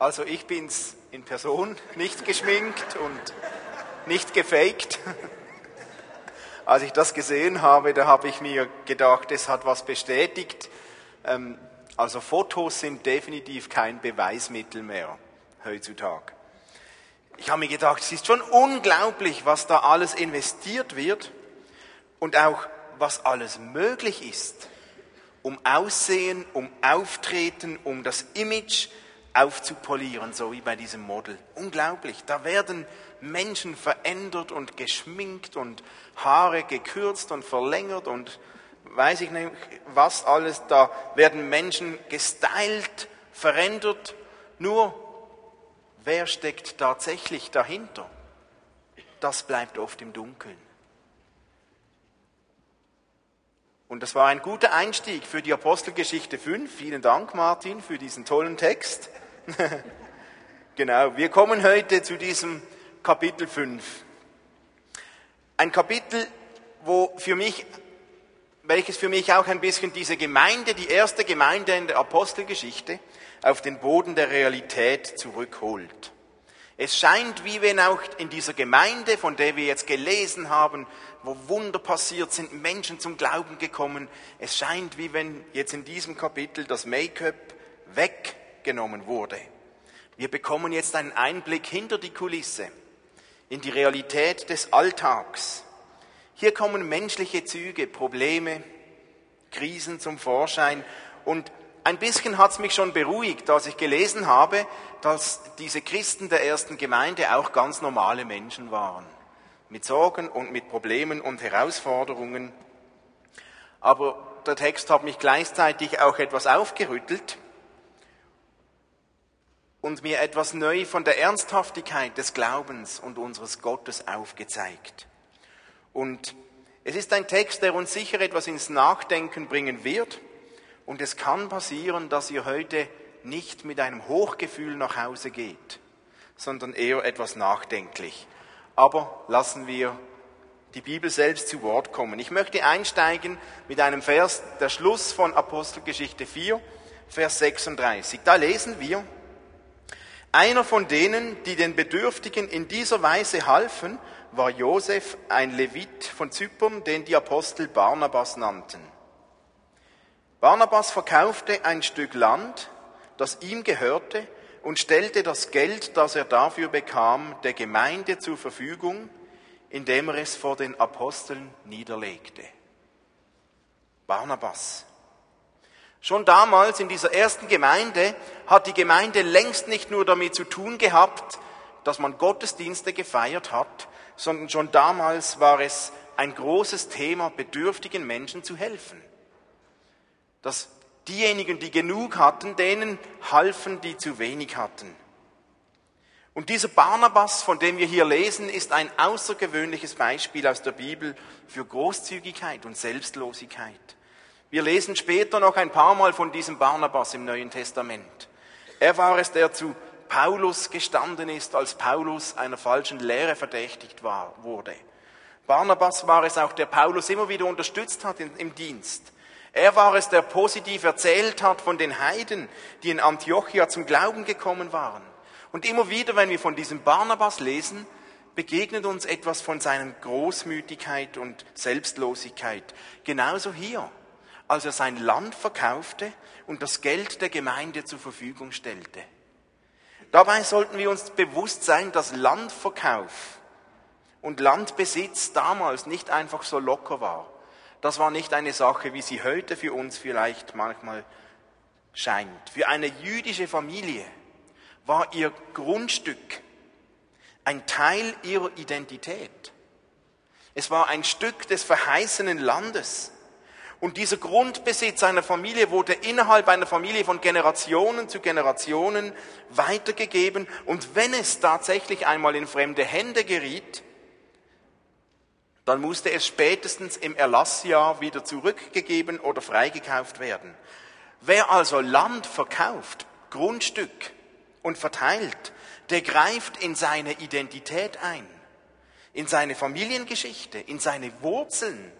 Also ich bin's in Person, nicht geschminkt und nicht gefaked. Als ich das gesehen habe, da habe ich mir gedacht, es hat was bestätigt. Ähm, also Fotos sind definitiv kein Beweismittel mehr heutzutage. Ich habe mir gedacht, es ist schon unglaublich, was da alles investiert wird und auch was alles möglich ist, um Aussehen, um Auftreten, um das Image aufzupolieren, so wie bei diesem Model. Unglaublich. Da werden Menschen verändert und geschminkt und Haare gekürzt und verlängert und weiß ich nicht was alles. Da werden Menschen gestylt, verändert. Nur wer steckt tatsächlich dahinter? Das bleibt oft im Dunkeln. Und das war ein guter Einstieg für die Apostelgeschichte 5. Vielen Dank, Martin, für diesen tollen Text. genau, wir kommen heute zu diesem Kapitel 5. Ein Kapitel, wo für mich, welches für mich auch ein bisschen diese Gemeinde, die erste Gemeinde in der Apostelgeschichte, auf den Boden der Realität zurückholt. Es scheint, wie wenn auch in dieser Gemeinde, von der wir jetzt gelesen haben, wo Wunder passiert sind, Menschen zum Glauben gekommen, es scheint, wie wenn jetzt in diesem Kapitel das Make-up weg genommen wurde. Wir bekommen jetzt einen Einblick hinter die Kulisse, in die Realität des Alltags. Hier kommen menschliche Züge, Probleme, Krisen zum Vorschein und ein bisschen hat es mich schon beruhigt, als ich gelesen habe, dass diese Christen der ersten Gemeinde auch ganz normale Menschen waren. Mit Sorgen und mit Problemen und Herausforderungen. Aber der Text hat mich gleichzeitig auch etwas aufgerüttelt, und mir etwas neu von der Ernsthaftigkeit des Glaubens und unseres Gottes aufgezeigt. Und es ist ein Text, der uns sicher etwas ins Nachdenken bringen wird. Und es kann passieren, dass ihr heute nicht mit einem Hochgefühl nach Hause geht, sondern eher etwas nachdenklich. Aber lassen wir die Bibel selbst zu Wort kommen. Ich möchte einsteigen mit einem Vers, der Schluss von Apostelgeschichte 4, Vers 36. Da lesen wir, einer von denen, die den Bedürftigen in dieser Weise halfen, war Josef, ein Levit von Zypern, den die Apostel Barnabas nannten. Barnabas verkaufte ein Stück Land, das ihm gehörte, und stellte das Geld, das er dafür bekam, der Gemeinde zur Verfügung, indem er es vor den Aposteln niederlegte. Barnabas. Schon damals in dieser ersten Gemeinde hat die Gemeinde längst nicht nur damit zu tun gehabt, dass man Gottesdienste gefeiert hat, sondern schon damals war es ein großes Thema, bedürftigen Menschen zu helfen. Dass diejenigen, die genug hatten, denen halfen, die zu wenig hatten. Und dieser Barnabas, von dem wir hier lesen, ist ein außergewöhnliches Beispiel aus der Bibel für Großzügigkeit und Selbstlosigkeit. Wir lesen später noch ein paar Mal von diesem Barnabas im Neuen Testament. Er war es, der zu Paulus gestanden ist, als Paulus einer falschen Lehre verdächtigt war, wurde. Barnabas war es auch, der Paulus immer wieder unterstützt hat im Dienst. Er war es, der positiv erzählt hat von den Heiden, die in Antiochia zum Glauben gekommen waren. Und immer wieder, wenn wir von diesem Barnabas lesen, begegnet uns etwas von seiner Großmütigkeit und Selbstlosigkeit. Genauso hier als er sein Land verkaufte und das Geld der Gemeinde zur Verfügung stellte. Dabei sollten wir uns bewusst sein, dass Landverkauf und Landbesitz damals nicht einfach so locker war. Das war nicht eine Sache, wie sie heute für uns vielleicht manchmal scheint. Für eine jüdische Familie war ihr Grundstück ein Teil ihrer Identität. Es war ein Stück des verheißenen Landes. Und dieser Grundbesitz einer Familie wurde innerhalb einer Familie von Generationen zu Generationen weitergegeben. Und wenn es tatsächlich einmal in fremde Hände geriet, dann musste es spätestens im Erlassjahr wieder zurückgegeben oder freigekauft werden. Wer also Land verkauft, Grundstück und verteilt, der greift in seine Identität ein, in seine Familiengeschichte, in seine Wurzeln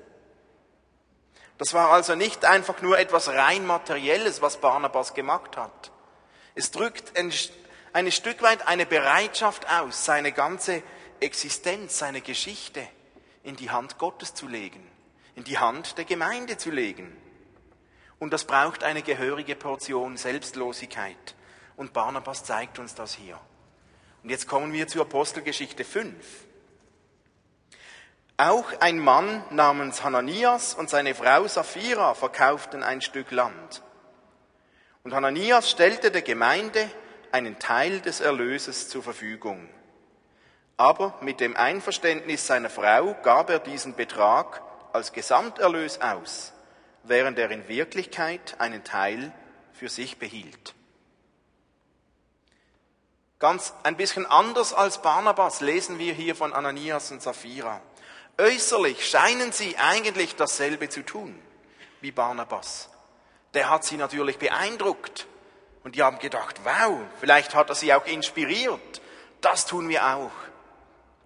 das war also nicht einfach nur etwas rein materielles, was Barnabas gemacht hat. Es drückt ein Stück weit eine Bereitschaft aus, seine ganze Existenz, seine Geschichte in die Hand Gottes zu legen, in die Hand der Gemeinde zu legen. Und das braucht eine gehörige Portion Selbstlosigkeit. Und Barnabas zeigt uns das hier. Und jetzt kommen wir zur Apostelgeschichte 5. Auch ein Mann namens Hananias und seine Frau Sapphira verkauften ein Stück Land. Und Hananias stellte der Gemeinde einen Teil des Erlöses zur Verfügung. Aber mit dem Einverständnis seiner Frau gab er diesen Betrag als Gesamterlös aus, während er in Wirklichkeit einen Teil für sich behielt. Ganz ein bisschen anders als Barnabas lesen wir hier von Ananias und Sapphira. Äußerlich scheinen sie eigentlich dasselbe zu tun wie Barnabas. Der hat sie natürlich beeindruckt und die haben gedacht, wow, vielleicht hat er sie auch inspiriert. Das tun wir auch.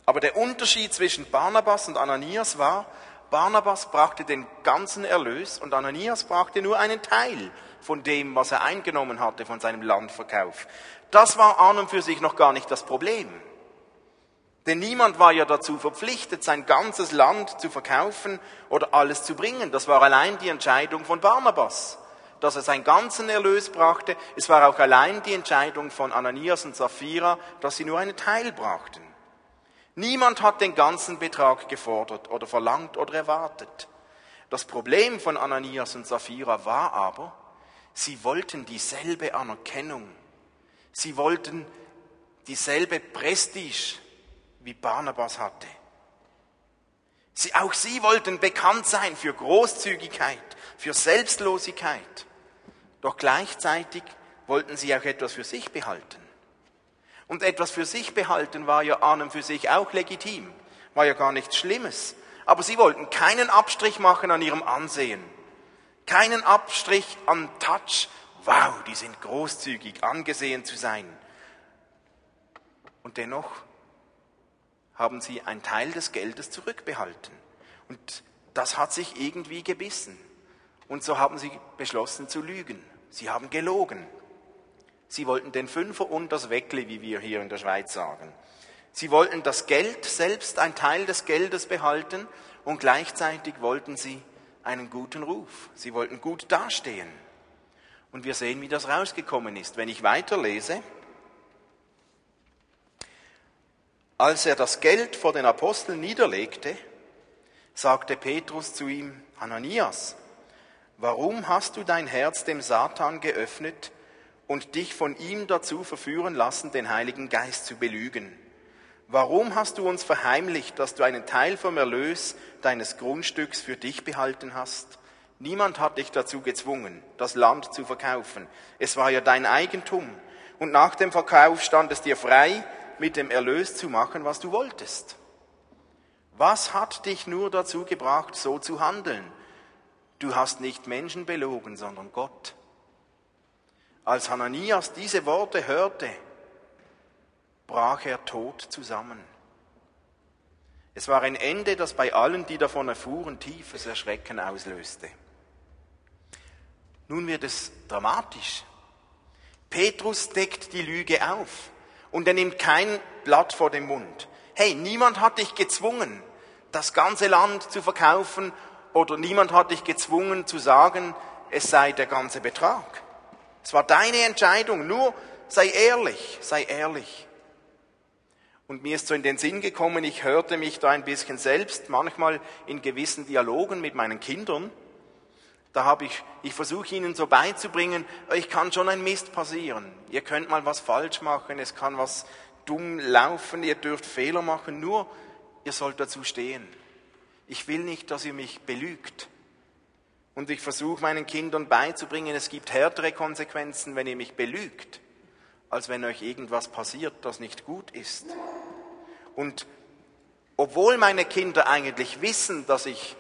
Aber der Unterschied zwischen Barnabas und Ananias war, Barnabas brachte den ganzen Erlös und Ananias brachte nur einen Teil von dem, was er eingenommen hatte von seinem Landverkauf. Das war an und für sich noch gar nicht das Problem. Denn niemand war ja dazu verpflichtet, sein ganzes Land zu verkaufen oder alles zu bringen. Das war allein die Entscheidung von Barnabas, dass er seinen ganzen Erlös brachte. Es war auch allein die Entscheidung von Ananias und Sapphira, dass sie nur einen Teil brachten. Niemand hat den ganzen Betrag gefordert oder verlangt oder erwartet. Das Problem von Ananias und Sapphira war aber, sie wollten dieselbe Anerkennung. Sie wollten dieselbe Prestige wie Barnabas hatte. Sie, auch sie wollten bekannt sein für Großzügigkeit, für Selbstlosigkeit. Doch gleichzeitig wollten sie auch etwas für sich behalten. Und etwas für sich behalten war ja an und für sich auch legitim, war ja gar nichts Schlimmes. Aber sie wollten keinen Abstrich machen an ihrem Ansehen, keinen Abstrich an Touch. Wow, die sind großzügig angesehen zu sein. Und dennoch haben sie einen Teil des Geldes zurückbehalten. Und das hat sich irgendwie gebissen. Und so haben sie beschlossen zu lügen. Sie haben gelogen. Sie wollten den Fünfer und das Weckli, wie wir hier in der Schweiz sagen. Sie wollten das Geld selbst, ein Teil des Geldes behalten und gleichzeitig wollten sie einen guten Ruf. Sie wollten gut dastehen. Und wir sehen, wie das rausgekommen ist. Wenn ich weiterlese, Als er das Geld vor den Aposteln niederlegte, sagte Petrus zu ihm, Ananias, warum hast du dein Herz dem Satan geöffnet und dich von ihm dazu verführen lassen, den Heiligen Geist zu belügen? Warum hast du uns verheimlicht, dass du einen Teil vom Erlös deines Grundstücks für dich behalten hast? Niemand hat dich dazu gezwungen, das Land zu verkaufen. Es war ja dein Eigentum. Und nach dem Verkauf stand es dir frei, mit dem Erlös zu machen, was du wolltest. Was hat dich nur dazu gebracht, so zu handeln? Du hast nicht Menschen belogen, sondern Gott. Als Hananias diese Worte hörte, brach er tot zusammen. Es war ein Ende, das bei allen, die davon erfuhren, tiefes Erschrecken auslöste. Nun wird es dramatisch. Petrus deckt die Lüge auf und er nimmt kein Blatt vor den Mund. Hey, niemand hat dich gezwungen, das ganze Land zu verkaufen oder niemand hat dich gezwungen zu sagen, es sei der ganze Betrag. Es war deine Entscheidung, nur sei ehrlich, sei ehrlich. Und mir ist so in den Sinn gekommen, ich hörte mich da ein bisschen selbst manchmal in gewissen Dialogen mit meinen Kindern, da habe ich, ich versuche ihnen so beizubringen, euch kann schon ein Mist passieren. Ihr könnt mal was falsch machen, es kann was dumm laufen, ihr dürft Fehler machen, nur ihr sollt dazu stehen. Ich will nicht, dass ihr mich belügt. Und ich versuche meinen Kindern beizubringen, es gibt härtere Konsequenzen, wenn ihr mich belügt, als wenn euch irgendwas passiert, das nicht gut ist. Und obwohl meine Kinder eigentlich wissen, dass ich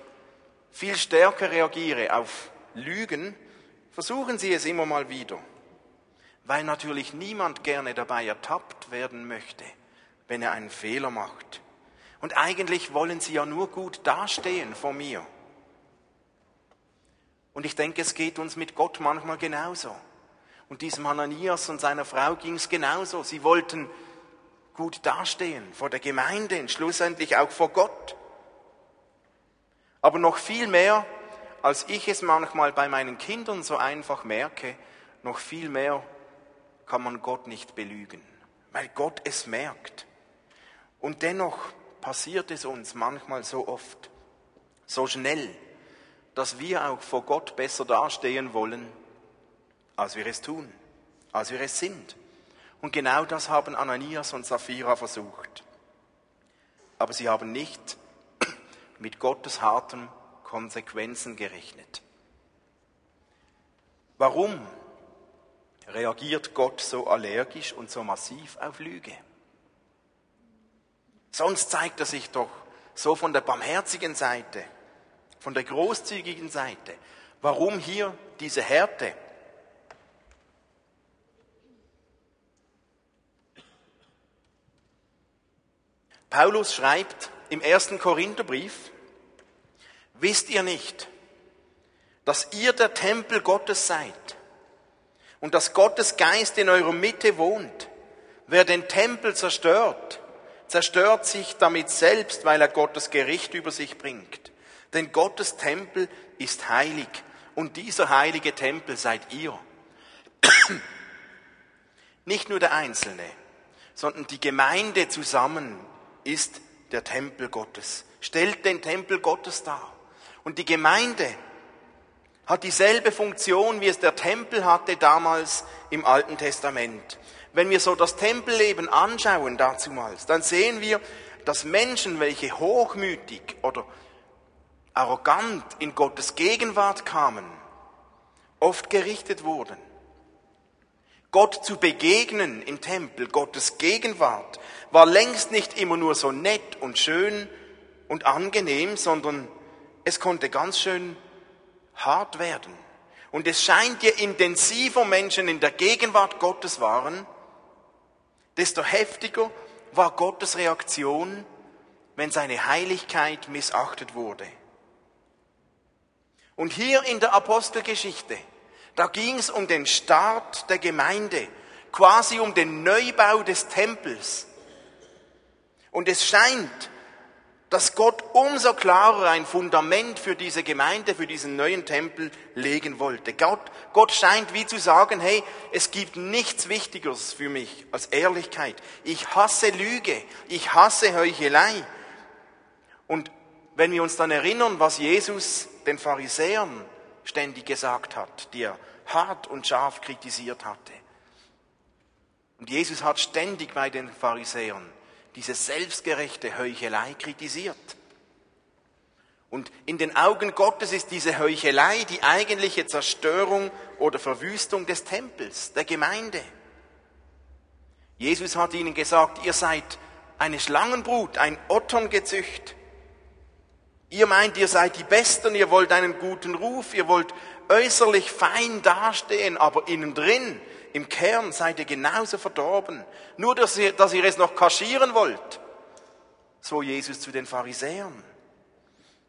viel stärker reagiere auf Lügen, versuchen Sie es immer mal wieder, weil natürlich niemand gerne dabei ertappt werden möchte, wenn er einen Fehler macht. Und eigentlich wollen Sie ja nur gut dastehen vor mir. Und ich denke, es geht uns mit Gott manchmal genauso. Und diesem Hananias und seiner Frau ging es genauso. Sie wollten gut dastehen vor der Gemeinde und schlussendlich auch vor Gott. Aber noch viel mehr, als ich es manchmal bei meinen Kindern so einfach merke, noch viel mehr kann man Gott nicht belügen, weil Gott es merkt. Und dennoch passiert es uns manchmal so oft, so schnell, dass wir auch vor Gott besser dastehen wollen, als wir es tun, als wir es sind. Und genau das haben Ananias und Sapphira versucht. Aber sie haben nicht mit Gottes harten Konsequenzen gerechnet. Warum reagiert Gott so allergisch und so massiv auf Lüge? Sonst zeigt er sich doch so von der barmherzigen Seite, von der großzügigen Seite. Warum hier diese Härte? Paulus schreibt im ersten Korintherbrief, wisst ihr nicht, dass ihr der Tempel Gottes seid und dass Gottes Geist in eurer Mitte wohnt? Wer den Tempel zerstört, zerstört sich damit selbst, weil er Gottes Gericht über sich bringt. Denn Gottes Tempel ist heilig und dieser heilige Tempel seid ihr. Nicht nur der Einzelne, sondern die Gemeinde zusammen ist der Tempel Gottes, stellt den Tempel Gottes dar. Und die Gemeinde hat dieselbe Funktion, wie es der Tempel hatte damals im Alten Testament. Wenn wir so das Tempelleben anschauen dazumals, dann sehen wir, dass Menschen, welche hochmütig oder arrogant in Gottes Gegenwart kamen, oft gerichtet wurden. Gott zu begegnen im Tempel, Gottes Gegenwart, war längst nicht immer nur so nett und schön und angenehm, sondern es konnte ganz schön hart werden. Und es scheint, je intensiver Menschen in der Gegenwart Gottes waren, desto heftiger war Gottes Reaktion, wenn seine Heiligkeit missachtet wurde. Und hier in der Apostelgeschichte, da ging es um den Start der Gemeinde, quasi um den Neubau des Tempels. Und es scheint, dass Gott umso klarer ein Fundament für diese Gemeinde, für diesen neuen Tempel legen wollte. Gott, Gott scheint wie zu sagen, hey, es gibt nichts Wichtigeres für mich als Ehrlichkeit. Ich hasse Lüge, ich hasse Heuchelei. Und wenn wir uns dann erinnern, was Jesus den Pharisäern ständig gesagt hat, die er hart und scharf kritisiert hatte. Und Jesus hat ständig bei den Pharisäern diese selbstgerechte Heuchelei kritisiert. Und in den Augen Gottes ist diese Heuchelei die eigentliche Zerstörung oder Verwüstung des Tempels, der Gemeinde. Jesus hat ihnen gesagt, ihr seid eine Schlangenbrut, ein Otterngezücht. Ihr meint, ihr seid die Besten, ihr wollt einen guten Ruf, ihr wollt äußerlich fein dastehen, aber innen drin im Kern seid ihr genauso verdorben. Nur, dass ihr, dass ihr es noch kaschieren wollt. So Jesus zu den Pharisäern.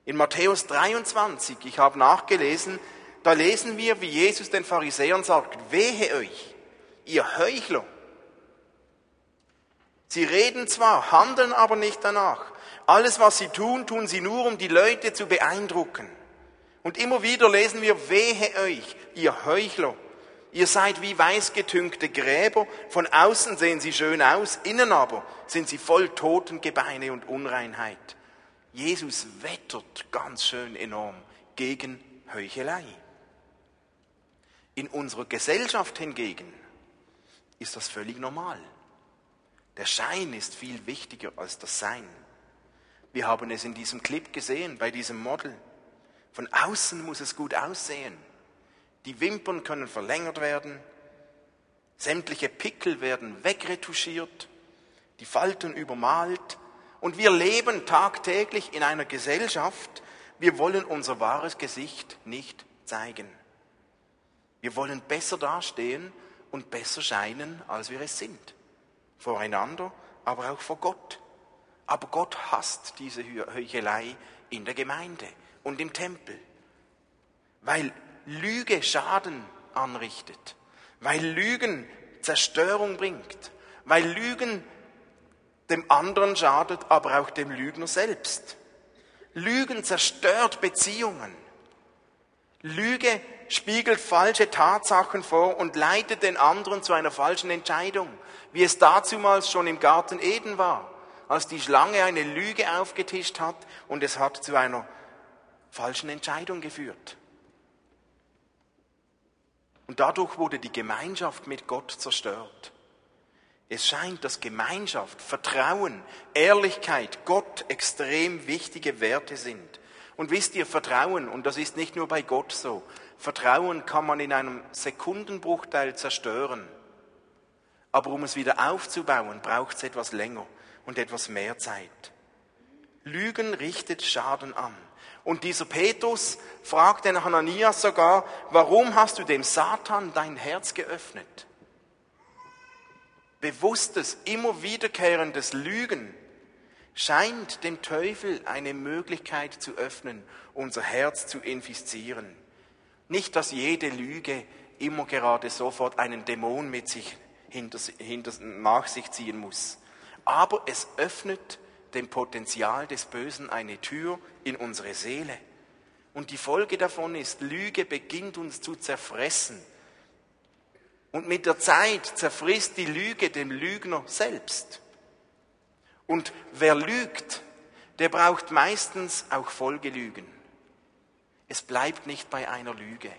In Matthäus 23, ich habe nachgelesen, da lesen wir, wie Jesus den Pharisäern sagt, wehe euch, ihr Heuchler. Sie reden zwar, handeln aber nicht danach. Alles, was sie tun, tun sie nur, um die Leute zu beeindrucken. Und immer wieder lesen wir, wehe euch, ihr Heuchler. Ihr seid wie weißgetünkte Gräber, von außen sehen sie schön aus, innen aber sind sie voll Totengebeine und Unreinheit. Jesus wettert ganz schön enorm gegen Heuchelei. In unserer Gesellschaft hingegen ist das völlig normal. Der Schein ist viel wichtiger als das Sein. Wir haben es in diesem Clip gesehen, bei diesem Model. Von außen muss es gut aussehen. Die Wimpern können verlängert werden, sämtliche Pickel werden wegretuschiert, die Falten übermalt und wir leben tagtäglich in einer Gesellschaft, wir wollen unser wahres Gesicht nicht zeigen. Wir wollen besser dastehen und besser scheinen, als wir es sind. Voreinander, aber auch vor Gott. Aber Gott hasst diese Heuchelei in der Gemeinde und im Tempel. Weil Lüge Schaden anrichtet, weil Lügen Zerstörung bringt, weil Lügen dem anderen schadet, aber auch dem Lügner selbst. Lügen zerstört Beziehungen. Lüge spiegelt falsche Tatsachen vor und leitet den anderen zu einer falschen Entscheidung, wie es dazumals schon im Garten Eden war, als die Schlange eine Lüge aufgetischt hat und es hat zu einer falschen Entscheidung geführt. Und dadurch wurde die Gemeinschaft mit Gott zerstört. Es scheint, dass Gemeinschaft, Vertrauen, Ehrlichkeit Gott extrem wichtige Werte sind. Und wisst ihr, Vertrauen, und das ist nicht nur bei Gott so, Vertrauen kann man in einem Sekundenbruchteil zerstören. Aber um es wieder aufzubauen, braucht es etwas länger und etwas mehr Zeit. Lügen richtet Schaden an. Und dieser Petrus fragt den Hananias sogar, warum hast du dem Satan dein Herz geöffnet? Bewusstes, immer wiederkehrendes Lügen scheint dem Teufel eine Möglichkeit zu öffnen, unser Herz zu infizieren. Nicht, dass jede Lüge immer gerade sofort einen Dämon mit sich hinter, hinter, nach sich ziehen muss. Aber es öffnet dem Potenzial des Bösen eine Tür in unsere Seele. Und die Folge davon ist, Lüge beginnt uns zu zerfressen. Und mit der Zeit zerfrisst die Lüge den Lügner selbst. Und wer lügt, der braucht meistens auch Folgelügen. Es bleibt nicht bei einer Lüge.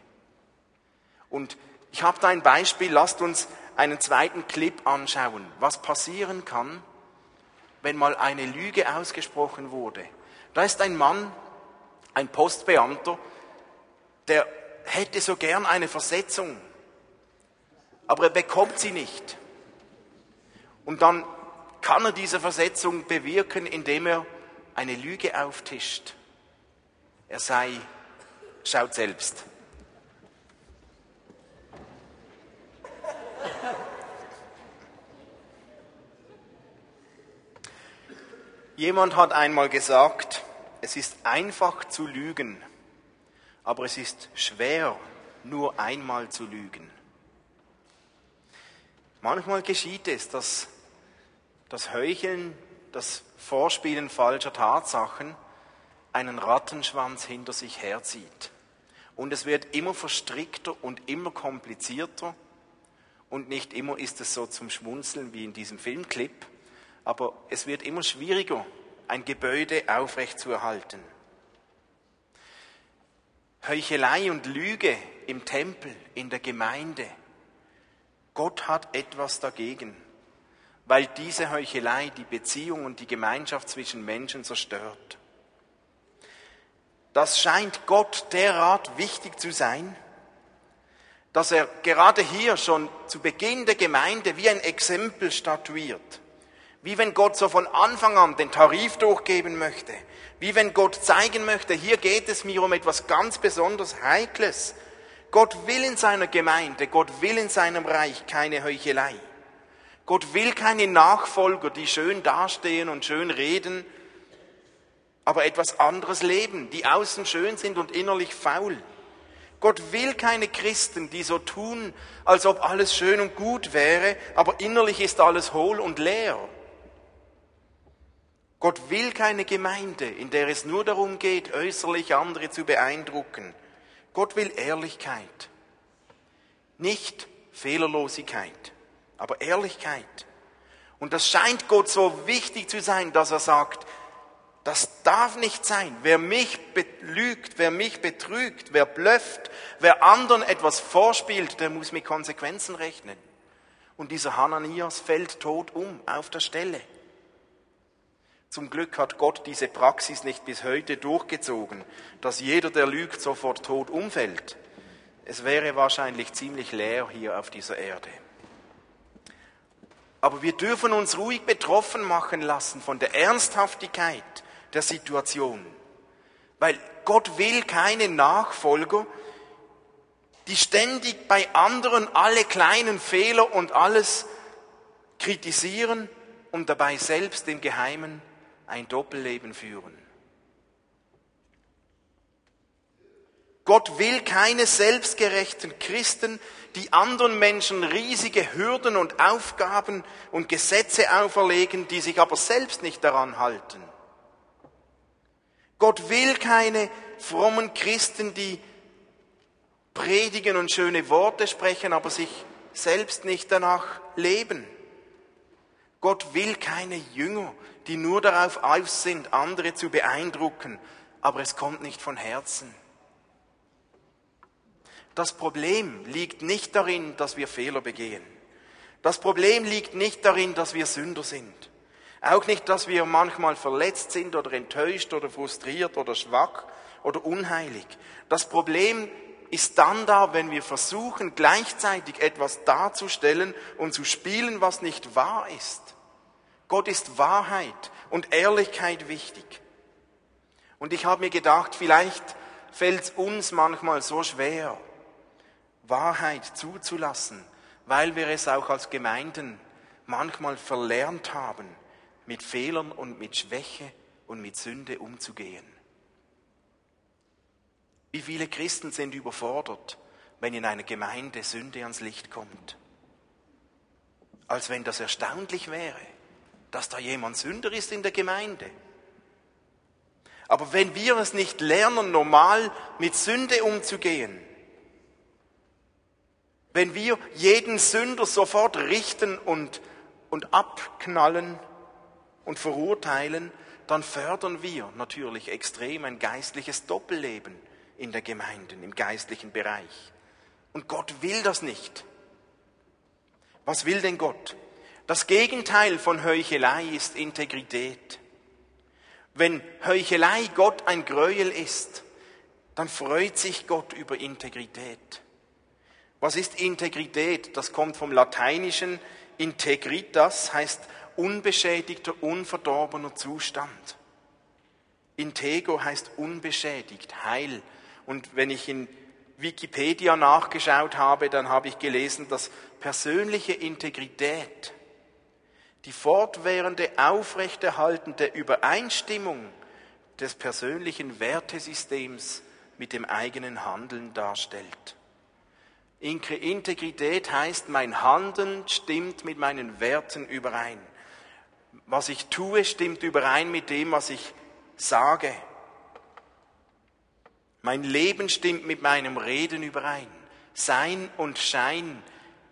Und ich habe da ein Beispiel, lasst uns einen zweiten Clip anschauen, was passieren kann, wenn mal eine Lüge ausgesprochen wurde. Da ist ein Mann, ein Postbeamter, der hätte so gern eine Versetzung, aber er bekommt sie nicht. Und dann kann er diese Versetzung bewirken, indem er eine Lüge auftischt. Er sei, schaut selbst. Jemand hat einmal gesagt, es ist einfach zu lügen, aber es ist schwer, nur einmal zu lügen. Manchmal geschieht es, dass das Heucheln, das Vorspielen falscher Tatsachen einen Rattenschwanz hinter sich herzieht. Und es wird immer verstrickter und immer komplizierter. Und nicht immer ist es so zum Schmunzeln wie in diesem Filmclip, aber es wird immer schwieriger, ein Gebäude aufrechtzuerhalten. Heuchelei und Lüge im Tempel, in der Gemeinde. Gott hat etwas dagegen, weil diese Heuchelei die Beziehung und die Gemeinschaft zwischen Menschen zerstört. Das scheint Gott derart wichtig zu sein, dass er gerade hier schon zu Beginn der Gemeinde wie ein Exempel statuiert. Wie wenn Gott so von Anfang an den Tarif durchgeben möchte. Wie wenn Gott zeigen möchte, hier geht es mir um etwas ganz besonders Heikles. Gott will in seiner Gemeinde, Gott will in seinem Reich keine Heuchelei. Gott will keine Nachfolger, die schön dastehen und schön reden, aber etwas anderes leben, die außen schön sind und innerlich faul. Gott will keine Christen, die so tun, als ob alles schön und gut wäre, aber innerlich ist alles hohl und leer. Gott will keine Gemeinde, in der es nur darum geht, äußerlich andere zu beeindrucken. Gott will Ehrlichkeit. Nicht Fehlerlosigkeit, aber Ehrlichkeit. Und das scheint Gott so wichtig zu sein, dass er sagt, das darf nicht sein. Wer mich belügt, wer mich betrügt, wer blöfft, wer anderen etwas vorspielt, der muss mit Konsequenzen rechnen. Und dieser Hananias fällt tot um auf der Stelle. Zum Glück hat Gott diese Praxis nicht bis heute durchgezogen, dass jeder, der lügt, sofort tot umfällt. Es wäre wahrscheinlich ziemlich leer hier auf dieser Erde. Aber wir dürfen uns ruhig betroffen machen lassen von der Ernsthaftigkeit der Situation. Weil Gott will keine Nachfolger, die ständig bei anderen alle kleinen Fehler und alles kritisieren und dabei selbst im Geheimen ein Doppelleben führen. Gott will keine selbstgerechten Christen, die anderen Menschen riesige Hürden und Aufgaben und Gesetze auferlegen, die sich aber selbst nicht daran halten. Gott will keine frommen Christen, die predigen und schöne Worte sprechen, aber sich selbst nicht danach leben. Gott will keine Jünger, die nur darauf aus sind, andere zu beeindrucken, aber es kommt nicht von Herzen. Das Problem liegt nicht darin, dass wir Fehler begehen. Das Problem liegt nicht darin, dass wir Sünder sind. Auch nicht, dass wir manchmal verletzt sind oder enttäuscht oder frustriert oder schwach oder unheilig. Das Problem ist dann da, wenn wir versuchen, gleichzeitig etwas darzustellen und zu spielen, was nicht wahr ist. Gott ist Wahrheit und Ehrlichkeit wichtig. Und ich habe mir gedacht, vielleicht fällt es uns manchmal so schwer, Wahrheit zuzulassen, weil wir es auch als Gemeinden manchmal verlernt haben, mit Fehlern und mit Schwäche und mit Sünde umzugehen. Wie viele Christen sind überfordert, wenn in einer Gemeinde Sünde ans Licht kommt? Als wenn das erstaunlich wäre, dass da jemand Sünder ist in der Gemeinde. Aber wenn wir es nicht lernen, normal mit Sünde umzugehen, wenn wir jeden Sünder sofort richten und, und abknallen und verurteilen, dann fördern wir natürlich extrem ein geistliches Doppelleben in der Gemeinde, im geistlichen Bereich. Und Gott will das nicht. Was will denn Gott? Das Gegenteil von Heuchelei ist Integrität. Wenn Heuchelei Gott ein Gräuel ist, dann freut sich Gott über Integrität. Was ist Integrität? Das kommt vom Lateinischen integritas, heißt unbeschädigter, unverdorbener Zustand. Intego heißt unbeschädigt, heil, und wenn ich in Wikipedia nachgeschaut habe, dann habe ich gelesen, dass persönliche Integrität, die fortwährende aufrechterhaltende Übereinstimmung des persönlichen Wertesystems mit dem eigenen Handeln darstellt. Integrität heißt, mein Handeln stimmt mit meinen Werten überein. Was ich tue, stimmt überein mit dem, was ich sage. Mein Leben stimmt mit meinem Reden überein. Sein und Schein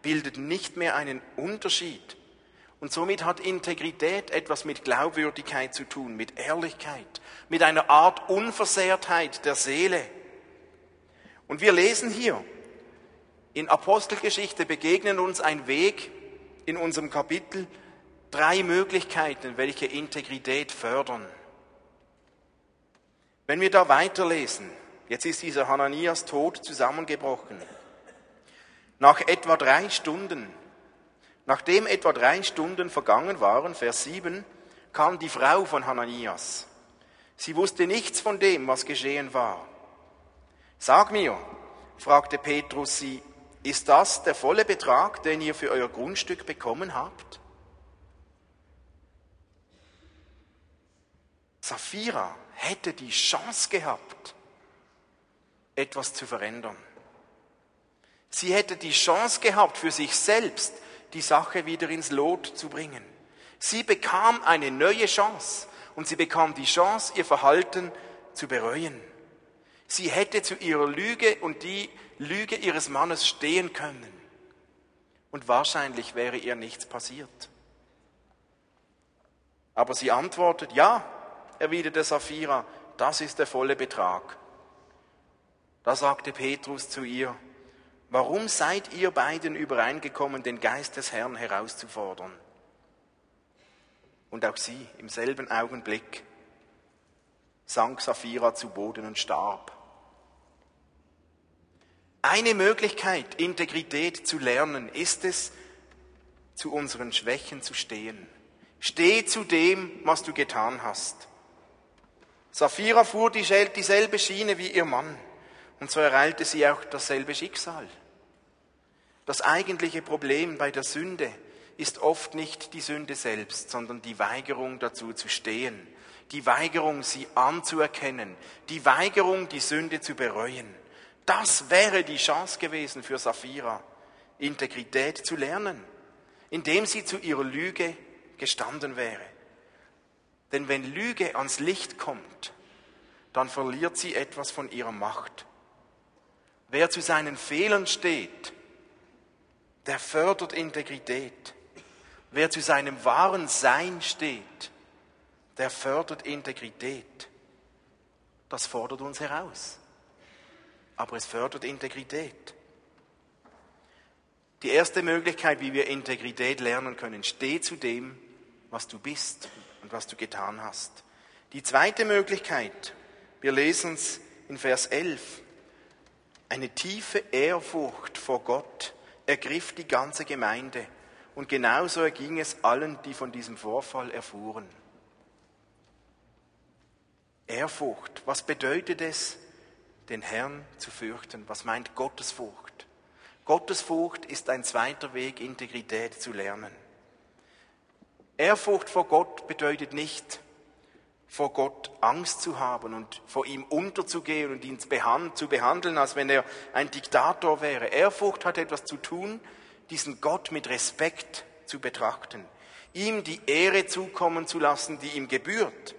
bildet nicht mehr einen Unterschied. Und somit hat Integrität etwas mit Glaubwürdigkeit zu tun, mit Ehrlichkeit, mit einer Art Unversehrtheit der Seele. Und wir lesen hier, in Apostelgeschichte begegnen uns ein Weg in unserem Kapitel, drei Möglichkeiten, welche Integrität fördern. Wenn wir da weiterlesen, Jetzt ist dieser Hananias tot zusammengebrochen. Nach etwa drei Stunden, nachdem etwa drei Stunden vergangen waren, Vers 7, kam die Frau von Hananias. Sie wusste nichts von dem, was geschehen war. Sag mir, fragte Petrus sie, ist das der volle Betrag, den ihr für euer Grundstück bekommen habt? Sapphira hätte die Chance gehabt, etwas zu verändern. Sie hätte die Chance gehabt, für sich selbst die Sache wieder ins Lot zu bringen. Sie bekam eine neue Chance und sie bekam die Chance, ihr Verhalten zu bereuen. Sie hätte zu ihrer Lüge und die Lüge ihres Mannes stehen können. Und wahrscheinlich wäre ihr nichts passiert. Aber sie antwortet, ja, erwiderte Sapphira, das ist der volle Betrag. Da sagte Petrus zu ihr, warum seid ihr beiden übereingekommen, den Geist des Herrn herauszufordern? Und auch sie im selben Augenblick sank Sapphira zu Boden und starb. Eine Möglichkeit, Integrität zu lernen, ist es, zu unseren Schwächen zu stehen. Steh zu dem, was du getan hast. Sapphira fuhr dieselbe Schiene wie ihr Mann. Und so ereilte sie auch dasselbe Schicksal. Das eigentliche Problem bei der Sünde ist oft nicht die Sünde selbst, sondern die Weigerung dazu zu stehen, die Weigerung, sie anzuerkennen, die Weigerung, die Sünde zu bereuen. Das wäre die Chance gewesen für Sapphira, Integrität zu lernen, indem sie zu ihrer Lüge gestanden wäre. Denn wenn Lüge ans Licht kommt, dann verliert sie etwas von ihrer Macht. Wer zu seinen Fehlern steht, der fördert Integrität. Wer zu seinem wahren Sein steht, der fördert Integrität. Das fordert uns heraus. Aber es fördert Integrität. Die erste Möglichkeit, wie wir Integrität lernen können, steh zu dem, was du bist und was du getan hast. Die zweite Möglichkeit, wir lesen es in Vers 11, eine tiefe Ehrfurcht vor Gott ergriff die ganze Gemeinde und genauso erging es allen, die von diesem Vorfall erfuhren. Ehrfurcht, was bedeutet es, den Herrn zu fürchten? Was meint Gottesfurcht? Gottesfurcht ist ein zweiter Weg, Integrität zu lernen. Ehrfurcht vor Gott bedeutet nicht, vor Gott Angst zu haben und vor ihm unterzugehen und ihn zu behandeln, als wenn er ein Diktator wäre. Ehrfurcht hat etwas zu tun, diesen Gott mit Respekt zu betrachten, ihm die Ehre zukommen zu lassen, die ihm gebührt.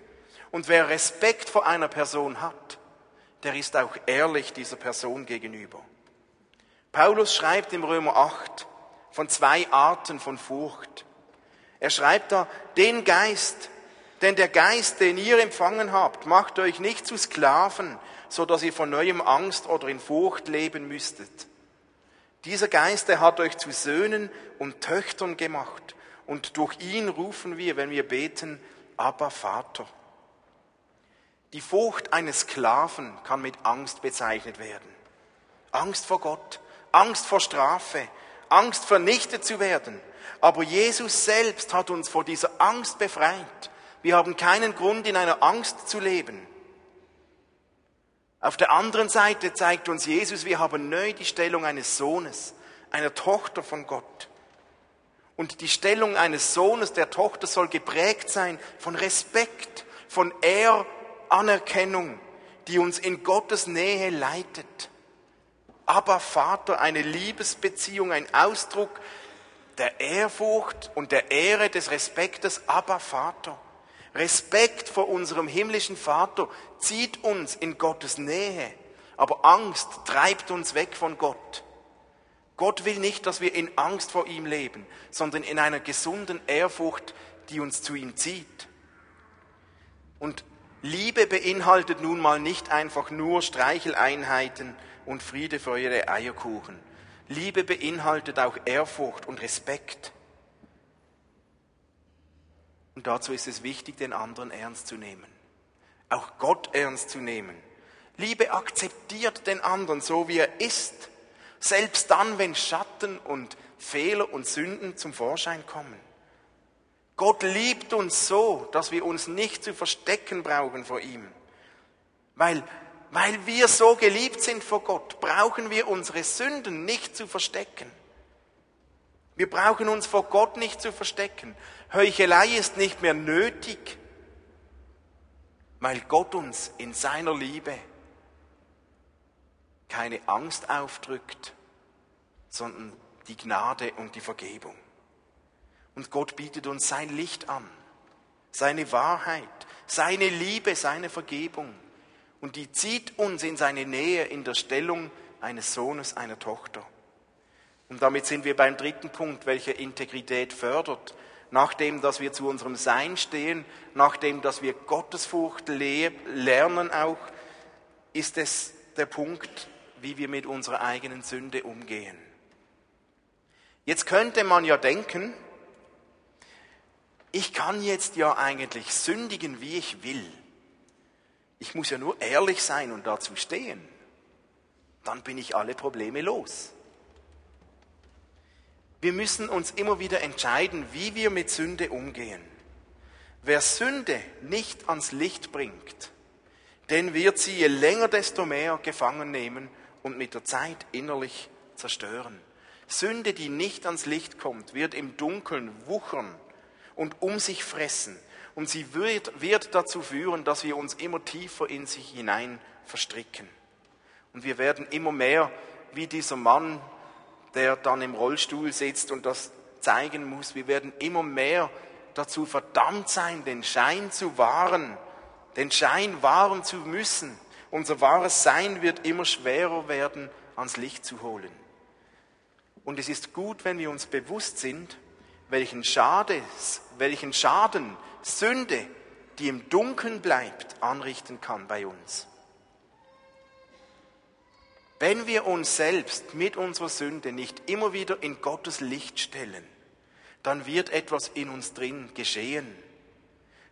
Und wer Respekt vor einer Person hat, der ist auch ehrlich dieser Person gegenüber. Paulus schreibt im Römer 8 von zwei Arten von Furcht. Er schreibt da, den Geist, denn der Geist, den ihr empfangen habt, macht euch nicht zu Sklaven, so dass ihr von neuem Angst oder in Furcht leben müsstet. Dieser Geist, der hat euch zu Söhnen und Töchtern gemacht. Und durch ihn rufen wir, wenn wir beten, aber Vater. Die Furcht eines Sklaven kann mit Angst bezeichnet werden. Angst vor Gott, Angst vor Strafe, Angst vernichtet zu werden. Aber Jesus selbst hat uns vor dieser Angst befreit. Wir haben keinen Grund, in einer Angst zu leben. Auf der anderen Seite zeigt uns Jesus, wir haben neu die Stellung eines Sohnes, einer Tochter von Gott. Und die Stellung eines Sohnes, der Tochter soll geprägt sein von Respekt, von Ehranerkennung, die uns in Gottes Nähe leitet. Aber Vater, eine Liebesbeziehung, ein Ausdruck der Ehrfurcht und der Ehre des Respektes, aber Vater. Respekt vor unserem himmlischen Vater zieht uns in Gottes Nähe, aber Angst treibt uns weg von Gott. Gott will nicht, dass wir in Angst vor ihm leben, sondern in einer gesunden Ehrfurcht, die uns zu ihm zieht. Und Liebe beinhaltet nun mal nicht einfach nur Streicheleinheiten und Friede, Freude, Eierkuchen. Liebe beinhaltet auch Ehrfurcht und Respekt. Und dazu ist es wichtig, den anderen ernst zu nehmen. Auch Gott ernst zu nehmen. Liebe akzeptiert den anderen so, wie er ist. Selbst dann, wenn Schatten und Fehler und Sünden zum Vorschein kommen. Gott liebt uns so, dass wir uns nicht zu verstecken brauchen vor ihm. Weil, weil wir so geliebt sind vor Gott, brauchen wir unsere Sünden nicht zu verstecken. Wir brauchen uns vor Gott nicht zu verstecken. Heuchelei ist nicht mehr nötig, weil Gott uns in seiner Liebe keine Angst aufdrückt, sondern die Gnade und die Vergebung. Und Gott bietet uns sein Licht an, seine Wahrheit, seine Liebe, seine Vergebung. Und die zieht uns in seine Nähe in der Stellung eines Sohnes, einer Tochter. Und damit sind wir beim dritten Punkt, welcher Integrität fördert nachdem, dass wir zu unserem Sein stehen, nachdem, dass wir Gottesfurcht lernen auch, ist es der Punkt, wie wir mit unserer eigenen Sünde umgehen. Jetzt könnte man ja denken, ich kann jetzt ja eigentlich sündigen, wie ich will. Ich muss ja nur ehrlich sein und dazu stehen. Dann bin ich alle Probleme los. Wir müssen uns immer wieder entscheiden, wie wir mit Sünde umgehen. Wer Sünde nicht ans Licht bringt, den wird sie je länger desto mehr gefangen nehmen und mit der Zeit innerlich zerstören. Sünde, die nicht ans Licht kommt, wird im Dunkeln wuchern und um sich fressen. Und sie wird, wird dazu führen, dass wir uns immer tiefer in sich hinein verstricken. Und wir werden immer mehr wie dieser Mann, der dann im Rollstuhl sitzt und das zeigen muss. Wir werden immer mehr dazu verdammt sein, den Schein zu wahren, den Schein wahren zu müssen. Unser wahres Sein wird immer schwerer werden, ans Licht zu holen. Und es ist gut, wenn wir uns bewusst sind, welchen, Schades, welchen Schaden Sünde, die im Dunkeln bleibt, anrichten kann bei uns. Wenn wir uns selbst mit unserer Sünde nicht immer wieder in Gottes Licht stellen, dann wird etwas in uns drin geschehen.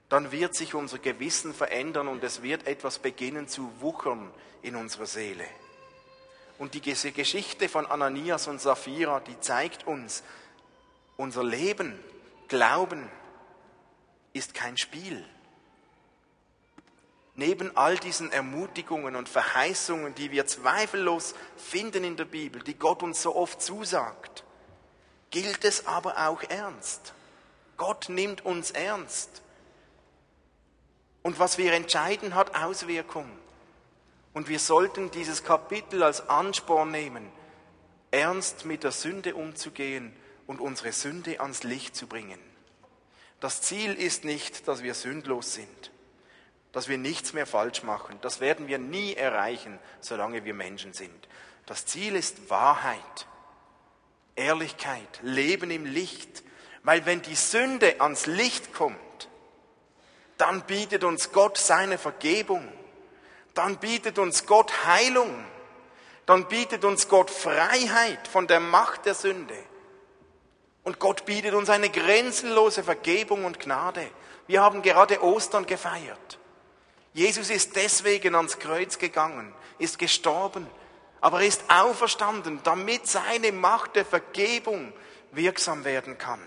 Dann wird sich unser Gewissen verändern und es wird etwas beginnen zu wuchern in unserer Seele. Und die Geschichte von Ananias und Sapphira, die zeigt uns, unser Leben, Glauben ist kein Spiel. Neben all diesen Ermutigungen und Verheißungen, die wir zweifellos finden in der Bibel, die Gott uns so oft zusagt, gilt es aber auch ernst. Gott nimmt uns ernst. Und was wir entscheiden, hat Auswirkungen. Und wir sollten dieses Kapitel als Ansporn nehmen, ernst mit der Sünde umzugehen und unsere Sünde ans Licht zu bringen. Das Ziel ist nicht, dass wir sündlos sind, dass wir nichts mehr falsch machen. Das werden wir nie erreichen, solange wir Menschen sind. Das Ziel ist Wahrheit, Ehrlichkeit, Leben im Licht. Weil wenn die Sünde ans Licht kommt, dann bietet uns Gott seine Vergebung, dann bietet uns Gott Heilung, dann bietet uns Gott Freiheit von der Macht der Sünde. Und Gott bietet uns eine grenzenlose Vergebung und Gnade. Wir haben gerade Ostern gefeiert. Jesus ist deswegen ans Kreuz gegangen, ist gestorben, aber er ist auferstanden, damit seine Macht der Vergebung wirksam werden kann.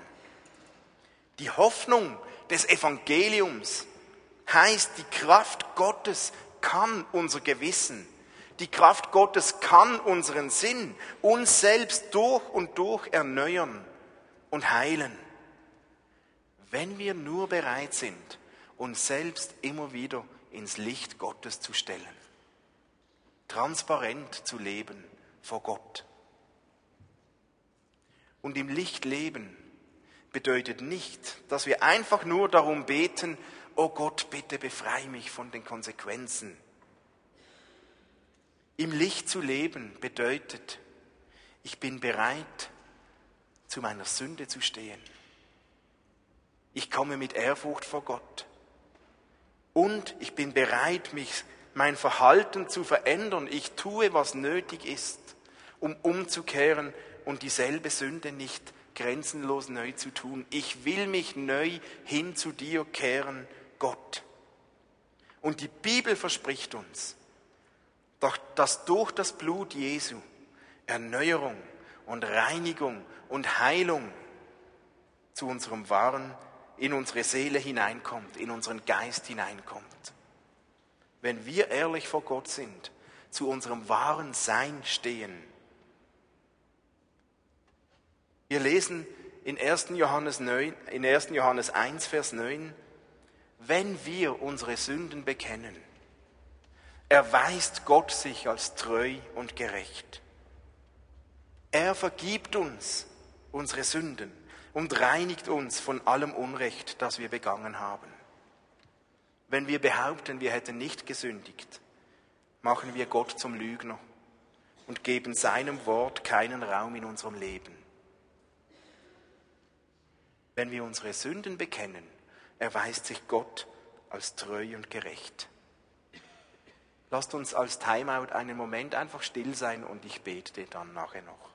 Die Hoffnung des Evangeliums heißt, die Kraft Gottes kann unser Gewissen, die Kraft Gottes kann unseren Sinn, uns selbst durch und durch erneuern und heilen, wenn wir nur bereit sind, uns selbst immer wieder ins Licht Gottes zu stellen, transparent zu leben vor Gott. Und im Licht leben bedeutet nicht, dass wir einfach nur darum beten, oh Gott, bitte befreie mich von den Konsequenzen. Im Licht zu leben bedeutet, ich bin bereit, zu meiner Sünde zu stehen. Ich komme mit Ehrfurcht vor Gott. Und ich bin bereit, mich, mein Verhalten zu verändern. Ich tue, was nötig ist, um umzukehren und dieselbe Sünde nicht grenzenlos neu zu tun. Ich will mich neu hin zu dir kehren, Gott. Und die Bibel verspricht uns, dass durch das Blut Jesu Erneuerung und Reinigung und Heilung zu unserem wahren, in unsere Seele hineinkommt, in unseren Geist hineinkommt. Wenn wir ehrlich vor Gott sind, zu unserem wahren Sein stehen. Wir lesen in 1. Johannes, 9, in 1. Johannes 1, Vers 9, wenn wir unsere Sünden bekennen, erweist Gott sich als treu und gerecht. Er vergibt uns unsere Sünden und reinigt uns von allem Unrecht, das wir begangen haben. Wenn wir behaupten, wir hätten nicht gesündigt, machen wir Gott zum Lügner und geben seinem Wort keinen Raum in unserem Leben. Wenn wir unsere Sünden bekennen, erweist sich Gott als treu und gerecht. Lasst uns als Timeout einen Moment einfach still sein und ich bete dann nachher noch.